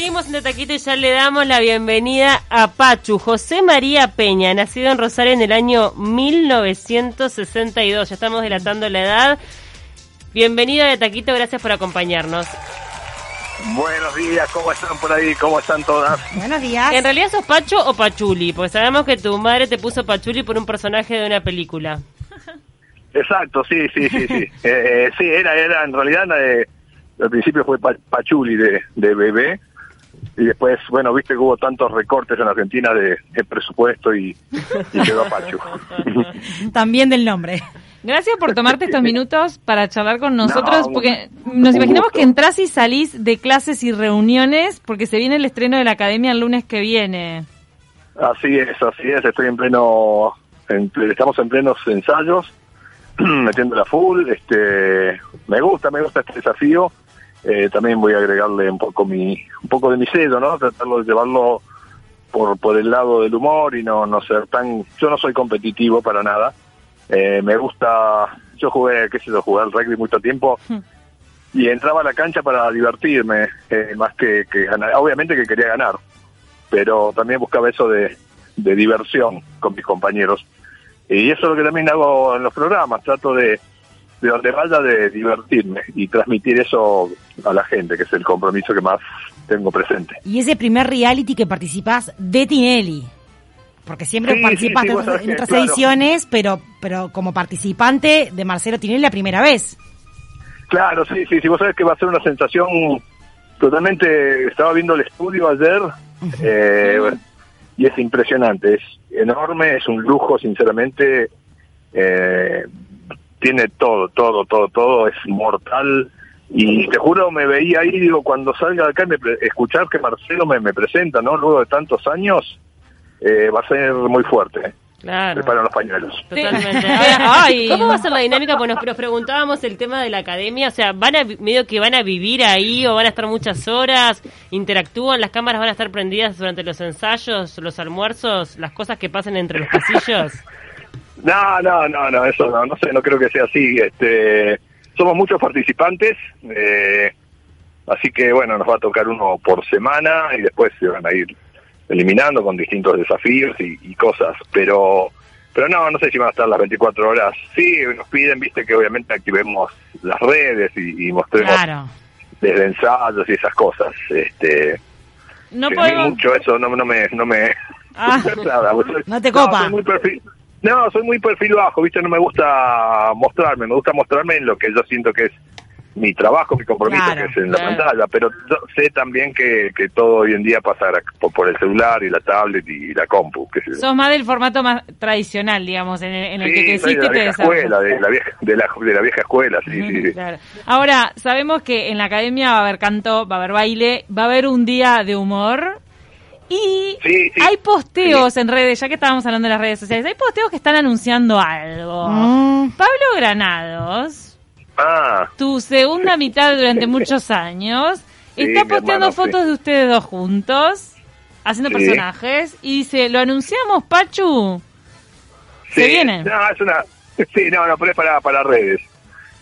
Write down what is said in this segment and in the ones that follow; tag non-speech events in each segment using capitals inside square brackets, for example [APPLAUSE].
seguimos en Taquito y ya le damos la bienvenida a Pachu, José María Peña, nacido en Rosario en el año 1962. Ya estamos delatando la edad. Bienvenido a Taquito, gracias por acompañarnos. Buenos días, ¿cómo están por ahí? ¿Cómo están todas? Buenos días. ¿En realidad sos Pacho o Pachuli? Porque sabemos que tu madre te puso Pachuli por un personaje de una película. Exacto, sí, sí, sí, sí. [LAUGHS] Eh, eh, sí, era, era, en realidad, eh, al principio fue pa- Pachuli de, de bebé, y después, bueno, viste que hubo tantos recortes en Argentina de, de presupuesto y, y quedó Pachu. [LAUGHS] También del nombre. Gracias por tomarte estos minutos para charlar con nosotros, No, porque nos imaginamos gusto. que entras y salís de clases y reuniones, porque se viene el estreno de la academia el lunes que viene. Así es, así es, estoy en pleno, en- estamos en plenos ensayos, [CLEARS THROAT] metiéndola full, este, me gusta, me gusta este desafío, eh, también voy a agregarle un poco mi, un poco de mi sello, ¿no? Tratarlo de llevarlo por, por el lado del humor y no, no ser tan, yo no soy competitivo para nada, eh, me gusta, yo jugué, qué sé yo, jugué al rugby mucho tiempo y entraba a la cancha para divertirme, eh, más que, que ganar, obviamente que quería ganar, pero también buscaba eso de, de diversión con mis compañeros. Y eso es lo que también hago en los programas, trato de, de donde vaya de divertirme y transmitir eso a la gente, que es el compromiso que más tengo presente. Y ese primer reality que participás de Tinelli. Porque siempre Sí, participaste sí, sí, vos en otras- que, en otras claro. ediciones, pero pero como participante de Marcelo Tinelli la primera vez. Claro, sí, sí, sí, vos sabés que va a ser una sensación totalmente, estaba viendo el estudio ayer, eh, y es impresionante, es enorme, es un lujo, sinceramente, eh, tiene todo, todo, todo, todo, es mortal, y te juro, me veía ahí, digo, cuando salga de acá, me pre- escuchar que Marcelo me, me presenta, ¿no? Luego de tantos años, eh, va a ser muy fuerte. Claro. Preparan los pañuelos. Totalmente. [LAUGHS] Ahora, ¿Cómo va a ser la dinámica? Pues nos, nos preguntábamos el tema de la academia, o sea, van a medio que van a vivir ahí o van a estar muchas horas, interactúan, las cámaras van a estar prendidas durante los ensayos, los almuerzos, las cosas que pasan entre los pasillos. [LAUGHS] No, no, no, no, eso no, no sé, no creo que sea así. Este, somos muchos participantes, eh, así que bueno, nos va a tocar uno por semana y después se van a ir eliminando con distintos desafíos y, y cosas, pero pero no, no sé si van a estar las 24 horas. Sí, nos piden, viste, que obviamente activemos las redes y, y mostremos Claro. desde ensayos y esas cosas. Este, No podemos... mucho eso no, no me no me Ah. [LAUGHS] nada, No te copa. soy muy perfil, no, soy muy perfil bajo, viste, no me gusta mostrarme, me gusta mostrarme en lo que yo siento que es mi trabajo, mi compromiso, Claro, que es en la claro. pantalla, pero yo sé también que, que todo hoy en día pasa por, por el celular y la tablet y la compu, que Sos más del formato más tradicional, digamos, en el, en el que Sí, creciste de la te vieja desarrollaste. escuela, de la vieja, de la, de la vieja escuela, sí, sí, sí. Claro. Ahora, sabemos que en la academia va a haber canto, va a haber baile, va a haber un día de humor. Y Sí, sí. hay posteos en redes, ya que estábamos hablando de las redes sociales, hay posteos que están anunciando algo. Mm. Pablo Granados, Ah, tu segunda mitad durante muchos años, Sí, está posteando hermano, sí. fotos de ustedes dos juntos, haciendo Sí. personajes, y dice, ¿lo anunciamos, Pachu? Sí, ¿Se viene? No, es una. Sí, no, no, pero es para, para redes.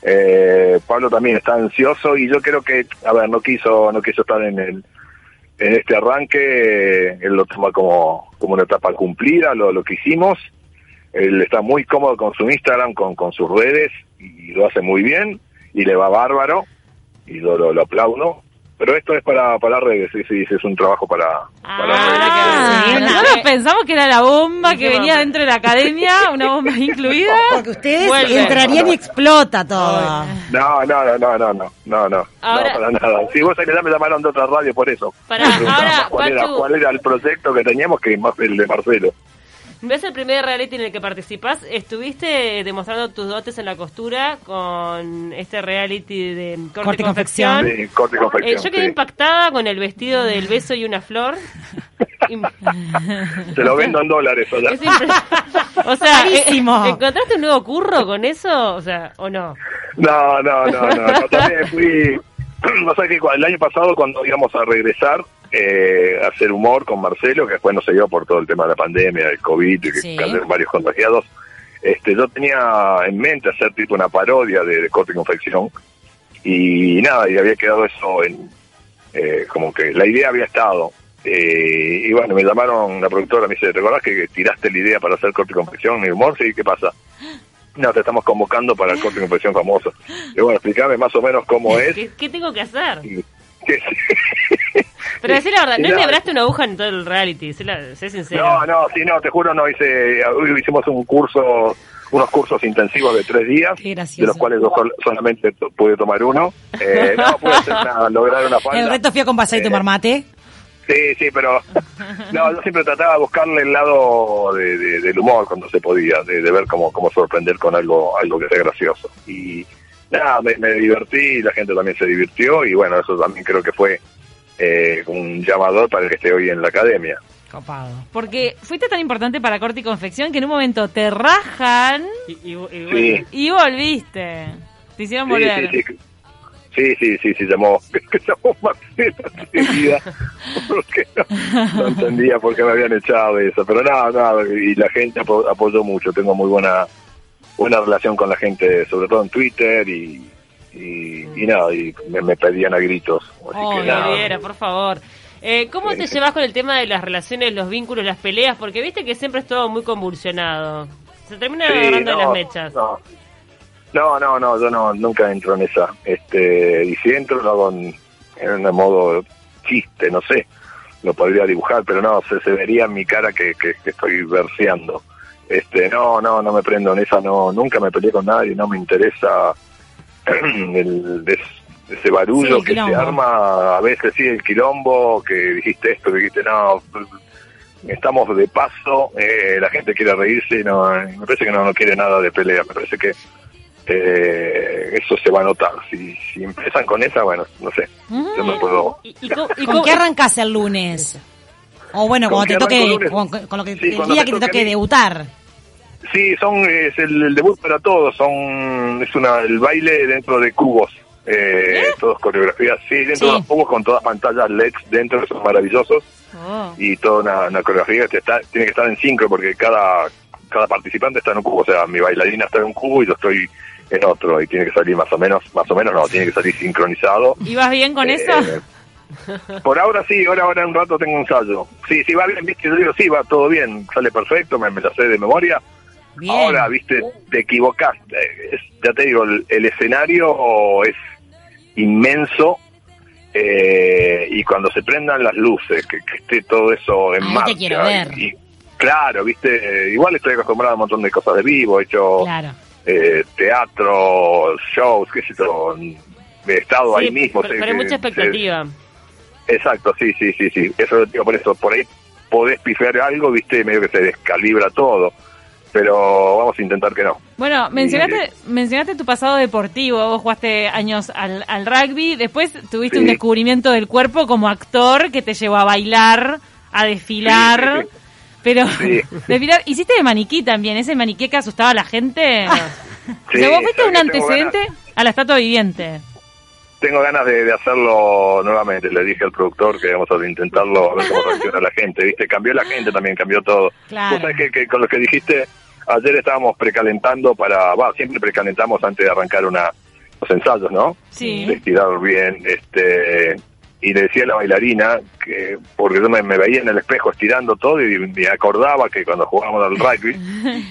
Eh, Pablo también está ansioso y yo creo que, a ver, no quiso, no quiso estar en el, en este arranque, él lo toma como, como una etapa cumplida, lo, lo que hicimos. Él está muy cómodo con su Instagram, con, con sus redes y lo hace muy bien y le va bárbaro y lo, lo, lo aplaudo. Pero esto es para, para redes, sí, sí, es un trabajo para, para Ah, redes. Sí, nosotros pensamos que era la bomba que venía dentro de la academia, una bomba [LAUGHS] incluida. Porque ustedes Vuelve. entrarían y explota todo. No, no, no, no, no, no, no, no, Ahora- no, para nada. Si vos sabés que ya me llamaron de otra radio por eso. Para- ahora, cuál, era, cuál era el proyecto que teníamos que más el de Marcelo. ¿Ves el primer reality en el que participás? Estuviste demostrando tus dotes en la costura con este reality de corte, Corte y confección. confección. Sí, corte y Eh, yo quedé sí. impactada con el vestido del beso y una flor. [LAUGHS] Se lo vendo en dólares. [LAUGHS] O sea. Es impre- o sea, eh, Carísimo. ¿encontraste un nuevo curro con eso? O sea, ¿o no? No, no, no, no. no, también fui. [CLEARS THROAT] No sé que el año pasado, cuando íbamos a regresar eh, hacer humor con Marcelo, que después no se dio por todo el tema de la pandemia, del COVID, y que Sí. varios contagiados, este, yo tenía en mente hacer tipo una parodia de, de corte y confección. Y nada, y había quedado eso en, eh, como que la idea había estado. Eh, y bueno, me llamaron la productora, me dice, ¿te acordás que tiraste la idea para hacer corte y confección y humor? Sí, ¿qué pasa? [GASPS] No, te estamos convocando para el corte y confección famoso. Y bueno, explícame más o menos cómo [LAUGHS] es. ¿Qué, qué tengo que hacer? y- [LAUGHS] que- Pero decir la verdad, no enhebraste una aguja en todo el reality, sé, la- sé sincero. No, no, sí, no, te juro, no hice, hicimos un curso, unos cursos intensivos de tres días, Qué gracioso. de los cuales yo sol- solamente pude tomar uno. Eh, no pude hacer nada, [LAUGHS] lograr una falda. El reto fui a compasar y Eh, tomar mate. Sí, sí, pero [LAUGHS] no, yo siempre trataba de buscarle el lado de- de- del humor cuando se podía, de, de ver cómo, cómo sorprender con algo, algo que sea gracioso. Y nada, me, me divertí, la gente también se divirtió y bueno, eso también creo que fue eh, un llamador para el que esté hoy en la academia. Copado. Porque fuiste tan importante para corte y confección que en un momento te rajan Y, y- y bueno, Sí. y volviste. Te hicieron Sí, volver. sí, sí. Sí, sí, sí, sí, llamó, [LAUGHS] llamó Marcela enseguida, porque no, no entendía por qué me habían echado de eso, pero nada, nada, y la gente apo- apoyó mucho, tengo muy buena buena relación con la gente, sobre todo en Twitter y, y, y nada, y me, me pedían a gritos, así Oh, que nada. Por favor. Eh, ¿Cómo te llevas con el tema de las relaciones, los vínculos, las peleas? Porque viste que siempre es todo muy convulsionado. Se termina Sí, agarrando de no, las mechas. No. no, no, no, yo no, nunca entro en esa. Este, y si entro lo hago en, en un modo chiste, no sé, lo podría dibujar, pero no, se, se vería en mi cara que, que, que estoy verseando. Este, no, no, no me prendo en esa, no, nunca me peleé con nadie, no me interesa [CLEARS THROAT] el, des- ese barullo Sí, que se arma, a veces sí, el quilombo, que dijiste esto, que dijiste no, estamos de paso, eh, la gente quiere reírse, y no, me parece que no, no quiere nada de pelea, me parece que eh, eso se va a notar. Si, si empiezan con esa, bueno, no sé, yo me puedo... ¿Y, y ¿Con qué arrancás el lunes? O bueno, ¿Con cuando te toque, con, con lo que, Sí, el día que te toque debutar. Sí, son es el, el debut para todos, son es una el baile dentro de cubos, eh, todos coreografías, sí, dentro Sí. de los cubos con todas pantallas LEDs dentro, son maravillosos Oh. y toda una, una coreografía que está, tiene que estar en sincro porque cada cada participante está en un cubo, o sea, mi bailarina está en un cubo y yo estoy en otro y tiene que salir más o menos, más o menos no, tiene que salir sincronizado. ¿Y vas bien con Eh, eso? Por ahora sí, ahora ahora en un rato tengo un ensayo. Sí, sí va bien, viste, yo digo, sí, va todo bien, sale perfecto, me, me la sé de memoria. Bien. Ahora, viste, te equivocaste. Es- ya te digo, el, el escenario es inmenso eh, y cuando se prendan las luces, que, que esté todo eso en Ahí te marcha. quiero ver. y- claro, viste, igual estoy acostumbrado a un montón de cosas de vivo, he hecho Claro. eh, teatro, shows, qué sé yo, he estado Sí, ahí mismo. pero, sé pero hay mucha expectativa. exacto, sí, sí, sí, sí. Eso digo por eso, por ahí podés pifiar algo, viste, medio que se descalibra todo. Pero vamos a intentar que no. Bueno, mencionaste, mencionaste tu pasado deportivo, vos jugaste años al, al rugby, después tuviste Sí. un descubrimiento del cuerpo como actor que te llevó a bailar, a desfilar, Sí, sí, pero [LAUGHS] desfilar, hiciste de maniquí también, ese maniquí que asustaba a la gente. Sí, o sea, vos fuiste un antecedente a la estatua viviente. Tengo ganas de, de hacerlo nuevamente. Le dije al productor que vamos a intentarlo, a ver cómo [LAUGHS] reacciona la gente. ¿Viste? Cambió la gente también, cambió todo. Claro. Vos sabés que, que con lo que dijiste, ayer estábamos precalentando para. Va, siempre precalentamos antes de arrancar una los ensayos, ¿no? Sí. De estirar bien. este Y le decía a la bailarina, que porque yo me, me veía en el espejo estirando todo y me acordaba que cuando jugábamos al rugby,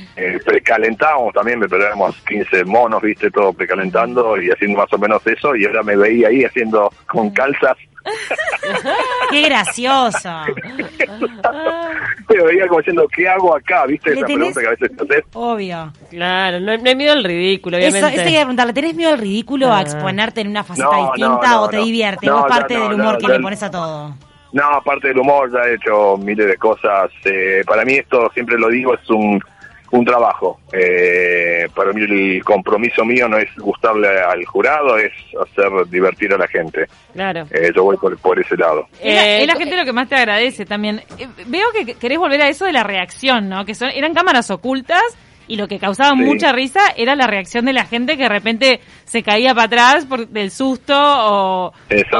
[LAUGHS] eh, precalentábamos también, me éramos 15 monos, viste, todo precalentando y haciendo más o menos eso, y ahora me veía ahí haciendo con calzas, [LAUGHS] Qué gracioso. [LAUGHS] me veía como diciendo, ¿qué hago acá? ¿Viste? ¿Le Esa tenés? pregunta que a veces te haces. Obvio. Claro, no, no hay miedo al ridículo, Eso, obviamente. eso quería preguntarle, ¿tenés miedo al ridículo a Ah. exponerte en una faceta No, distinta no, o te no. divierte? No, ya parte no, del humor no, que ya- le pones a todo. No, aparte del humor, ya he hecho miles de cosas. Eh, para mí esto, siempre lo digo, es un, un trabajo. Eh, para mí el compromiso mío no es gustarle al jurado, es hacer divertir a la gente. Claro. Eh, yo voy por, por ese lado. Es la, Eh, es la gente lo que más te agradece también. Eh, Veo que querés volver a eso de la reacción, ¿no? Que son eran cámaras ocultas y lo que causaba Sí. mucha risa era la reacción de la gente que de repente se caía para atrás por del susto o,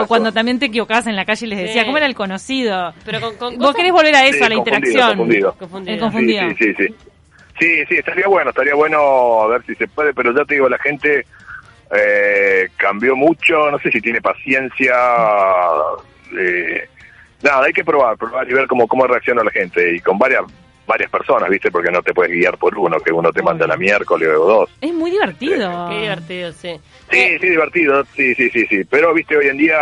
cuando también te equivocabas en la calle y les decía, Sí. ¿cómo era el conocido? Pero con, con Vos cosas- querés volver a eso, Sí, a la confundido, interacción. confundido. Confundido. El confundido. Sí, sí, sí, sí. Sí, estaría bueno, estaría bueno a ver si se puede, pero ya te digo, la gente eh, cambió mucho, no sé si tiene paciencia, eh, nada, hay que probar, probar y ver cómo, cómo reacciona la gente. Y con varias varias personas, ¿viste? Porque no te puedes guiar por uno, que uno te manda la miércoles o dos. Es muy divertido. Qué divertido, sí. Sí, sí, divertido, sí, sí, sí, sí. Pero, viste, hoy en día,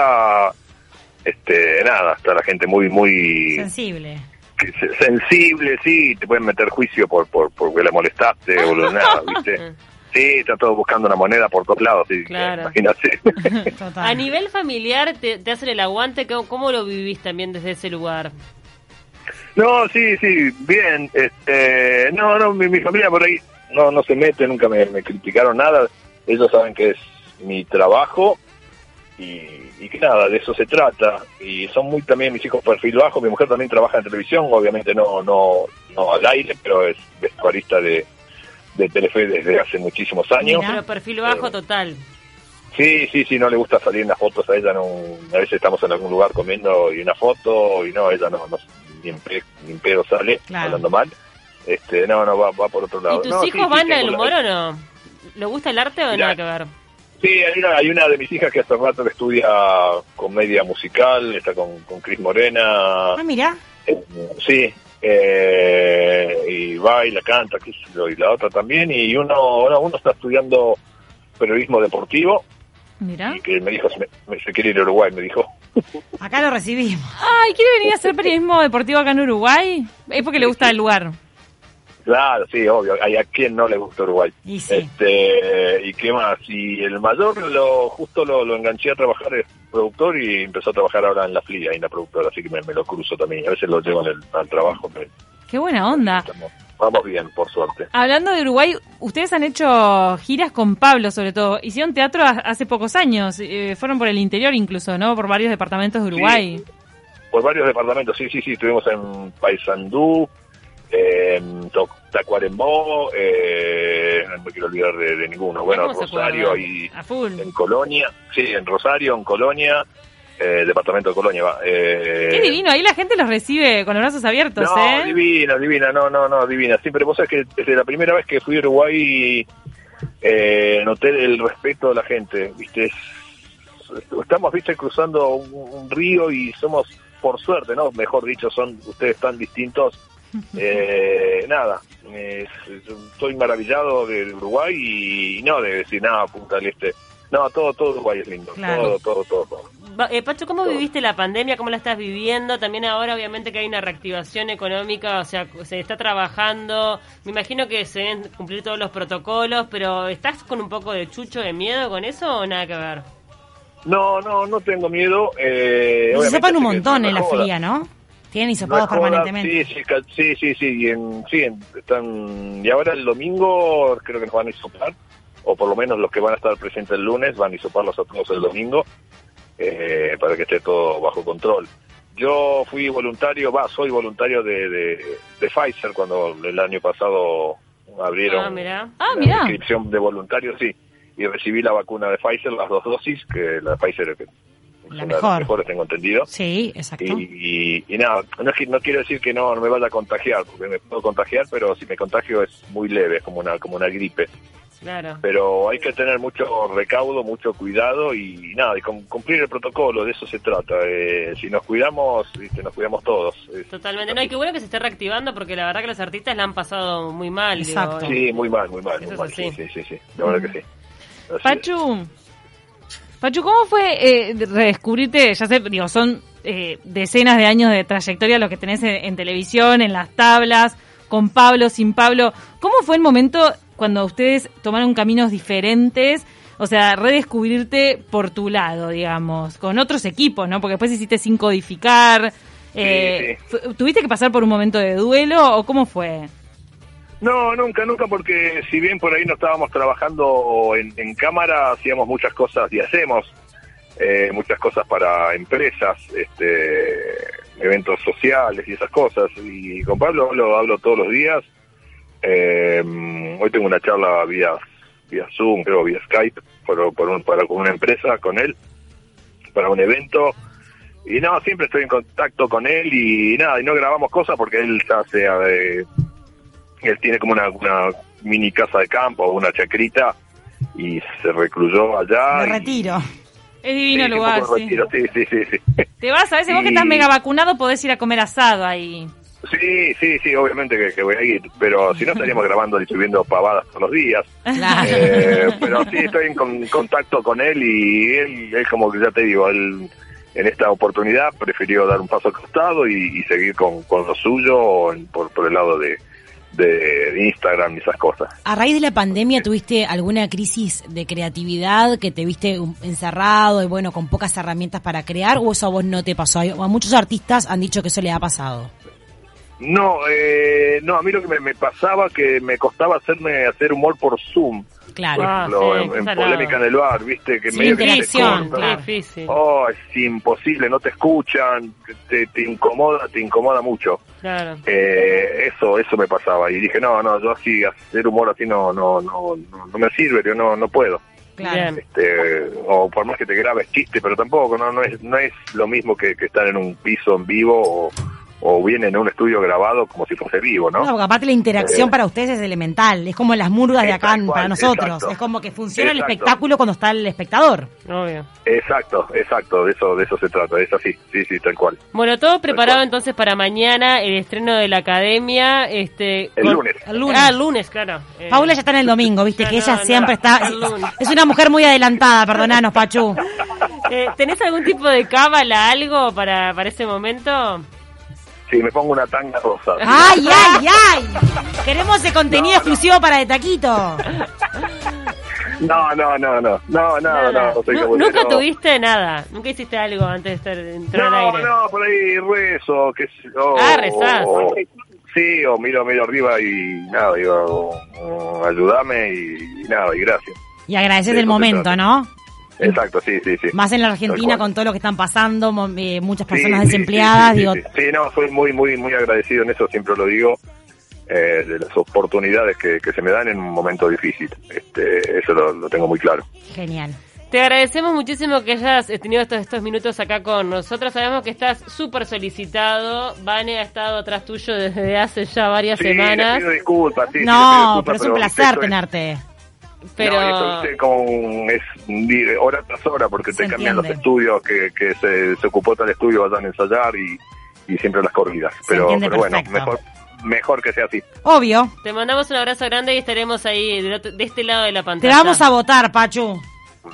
este, nada, está la gente muy, muy Sensible. Sensible, sí, te pueden meter juicio por, por, porque le molestaste o lo nada, [LAUGHS] viste. Sí, está todo buscando una moneda por todos lados, sí, Claro. imagínate. [LAUGHS] Total. A nivel familiar, te, te hacen el aguante, ¿cómo, cómo lo vivís también desde ese lugar? No, sí, sí, bien. Este, no, no, mi, mi familia por ahí no no se mete, nunca me, me criticaron nada. Ellos saben que es mi trabajo y, y que nada, de eso se trata. Y son muy también mis hijos perfil bajo. Mi mujer también trabaja en televisión, obviamente no no no al aire, pero es vestuarista de, de Telefe desde hace muchísimos años. Mirá. Pero perfil bajo Eh, total. Sí, sí, sí, no le gusta salir en las fotos a ella. No, a veces estamos en algún lugar comiendo y una foto y no, ella no, no ni, en pe- ni en pedo sale, Claro. hablando mal. Este, no, no, va, va por otro lado. ¿Y tus No, sí, hijos sí, van al la- humor o no? ¿Le gusta el arte o Mirá. nada que ver? Sí, hay una, hay una de mis hijas que hace rato que estudia comedia musical, está con, con Cris Morena. Ah, mira. Eh, sí, eh, y baila, canta, qué sé yo, y la otra también. Y uno, no, uno está estudiando periodismo deportivo Mira. y que me dijo, se, me- me- se quiere ir a Uruguay, me dijo. Acá lo recibimos. Ay, ¿quiere venir a hacer periodismo deportivo acá en Uruguay? Es porque le gusta el lugar. Claro, sí, obvio. Hay a quien no le gusta Uruguay. Y sí. Este, ¿Y qué más? Y el mayor lo justo lo, lo enganché a trabajar, es productor y empezó a trabajar ahora en la FLIA, en la productora, así que me, me lo cruzo también. A veces lo llevo en el- al trabajo. pero Qué buena onda. estamos- vamos bien, por suerte. Hablando de Uruguay, ustedes han hecho giras con Pablo, sobre todo. Hicieron teatro ha- hace pocos años. eh, fueron por el interior incluso, ¿no? Por varios departamentos de Uruguay. Por varios departamentos, sí, sí, sí. Estuvimos en Paysandú, To- Tacuarembó, eh, no me quiero olvidar de, de ninguno. Bueno, ¿Cómo se Rosario y en Colonia, sí, en Rosario, en Colonia, eh, departamento de Colonia va. Eh, Qué divino. Ahí la gente los recibe con los brazos abiertos, No, ¿eh? divina, divina, no, no, no, divina. Siempre vos sabés que desde la primera vez que fui a Uruguay eh, noté el respeto de la gente, viste, Es- estamos, viste, cruzando un, un río y somos, por suerte, ¿no? Mejor dicho, son ustedes tan distintos. Eh, nada, es- estoy maravillado de Uruguay y, no de decir nada, Punta del Este. No, todo, todo Uruguay es lindo, Claro. todo, todo, todo, todo. Va- eh, Pacho, ¿cómo viviste la pandemia? ¿Cómo la estás viviendo? También ahora obviamente que hay una reactivación económica, o sea, se está trabajando. Me imagino que se deben cumplir todos los protocolos, pero ¿estás con un poco de chucho de miedo con eso o nada que ver? No, no, no tengo miedo. Eh, Y se sopan un montón no en la fría, ¿no? Tienen No hisopados joda, permanentemente. Sí, sí, sí, sí, sí, y, en- sí, en- están, y ahora el domingo creo que nos van a hisopar, o por lo menos los que van a estar presentes el lunes van a hisoparlos a todos el domingo, eh, para que esté todo bajo control. Yo fui voluntario, va, soy voluntario de, de, de Pfizer cuando el año pasado abrieron Ah, mirá. Ah, la inscripción de voluntarios, sí, y recibí la vacuna de Pfizer, las dos dosis, que la de Pfizer La mejor. las mejores, tengo entendido. Sí, exacto. Y, y, y nada, no, es que, no quiero decir que no, no me vaya a contagiar, porque me puedo contagiar, pero si me contagio es muy leve, es como una, como una gripe. Claro. Pero hay que tener mucho recaudo, mucho cuidado y, nada, y con- cumplir el protocolo, de eso se trata. Eh, si nos cuidamos, ¿viste? nos cuidamos todos. Totalmente. No, y qué bueno que se esté reactivando porque la verdad que los artistas la han pasado muy mal. digo, Exacto. Sí, muy mal, muy mal. Eso Muy es mal. así. Sí, sí, sí, sí, la verdad que sí. Así es. Pachu, ¿cómo fue eh, redescubrirte? Ya sé, digo, son eh, decenas de años de trayectoria lo que tenés en, en televisión, en las tablas, con Pablo, sin Pablo. ¿Cómo fue el momento cuando ustedes tomaron caminos diferentes? O sea, redescubrirte por tu lado, digamos, con otros equipos, ¿no? Porque después hiciste sin codificar. Eh, Sí, ¿Tuviste que pasar por un momento de duelo o cómo fue? No, nunca, nunca, porque si bien por ahí no estábamos trabajando en, en cámara, hacíamos muchas cosas y hacemos eh, muchas cosas para empresas, este, eventos sociales y esas cosas. Y con Pablo hablo, hablo todos los días. Eh, hoy tengo una charla vía vía Zoom, creo, vía Skype, por, un, para con una empresa, con él, para un evento. Y no, siempre estoy en contacto con él y nada, y no grabamos cosas porque él ya sea de él tiene como una, una mini casa de campo, una chacrita, y se recluyó allá. Me y- retiro. Es divino Sí, lugar, sí. retiro, sí, sí, sí, sí. Te vas, a veces vos que Y- estás mega vacunado podés ir a comer asado ahí. Sí, sí, sí, obviamente que, que voy a ir, pero si no estaríamos [LAUGHS] grabando y subiendo pavadas todos los días. Claro. Eh, pero sí estoy en con- contacto con él y él, él como que ya te digo, él en esta oportunidad prefirió dar un paso al costado y, y seguir con, con lo suyo en- por, por el lado de, de Instagram y esas cosas. A raíz de la pandemia, ¿tuviste alguna crisis de creatividad que te viste encerrado y bueno, con pocas herramientas para crear o eso a vos no te pasó? A muchos artistas han dicho que eso le ha pasado. No, eh, no, a mí lo que me, me pasaba que me costaba hacerme hacer humor por Zoom. Claro. Por Ah, ejemplo, sí, en, polémica en el bar, viste, que Sí, medio que te claro. difícil. Oh, es imposible, no te escuchan, te, te incomoda, te incomoda mucho. Claro. Eh, eso, eso me pasaba y dije no, no, yo así hacer humor así no, no, no, no, no me sirve, yo no, no puedo. Claro. Este, o por más que te grabes chiste, pero tampoco, no, no es, no es lo mismo que, que estar en un piso en vivo o, o bien en un estudio grabado como si fuese vivo, ¿no? No, porque aparte la interacción Eh. para ustedes es elemental, es como las murgas de acá cual, para nosotros, exacto. es como que funciona el espectáculo cuando está el espectador. Obvio. Exacto, exacto, de eso, de eso se trata, es así, sí, sí, tal cual. Bueno, todo preparado entonces para mañana, el estreno de la academia. Este, El lunes. El lunes. Ah, el lunes, claro. Eh, Paula ya está en el domingo, viste que ella no, siempre está... el lunes. Es una mujer muy adelantada, perdonanos, Pachu. [LAUGHS] eh, ¿Tenés algún tipo de cábala, algo para, para ese momento? Sí, me pongo una tanga rosa. ¡Ay, [LAUGHS] ay, ay! Queremos ese contenido No, no. exclusivo para De Taquito. No, no, no, no, no, no, no, Nada. no, soy Nu- como nunca no. tuviste nada. Nunca hiciste algo antes de estar entrar al No, aire. no, por ahí rezo, que o, Ah, rezás. sí, o miro medio arriba y nada, digo, o, ayúdame y, y nada, y gracias. Y agradeces Sí, el momento. ¿no? Exacto, sí, sí, sí. Más en la Argentina con todo lo que están pasando, eh, muchas personas sí, desempleadas, sí, sí, digo, sí, sí. Sí, no, soy muy, muy, muy agradecido en eso, siempre lo digo, eh, de las oportunidades que, que se me dan en un momento difícil. Este, eso lo, lo tengo muy claro. genial. Te agradecemos muchísimo que hayas tenido estos, estos minutos acá con nosotros. Sabemos que estás súper solicitado. Vane ha estado atrás tuyo desde hace ya varias Sí, semanas. le pido disculpas. sí, sí, le pido No, disculpas, pero es un placer esto es- tenerte. Pero No, esto es con es hora tras hora porque Se te cambian los estudios que, que se, se ocupó tal estudio vayan a ensayar y, y siempre las corridas. Pero, bueno, mejor mejor que sea así. Obvio. te mandamos un abrazo grande y estaremos ahí de este lado de la Te pantalla. vamos a votar, Pachu.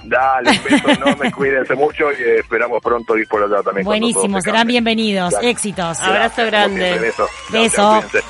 Dale, un beso enorme, [LAUGHS] cuídense mucho y esperamos pronto ir por allá también. Buenísimo, se serán bienvenidos. Dale. Éxitos. Abrazo grande. siempre, beso. Chao.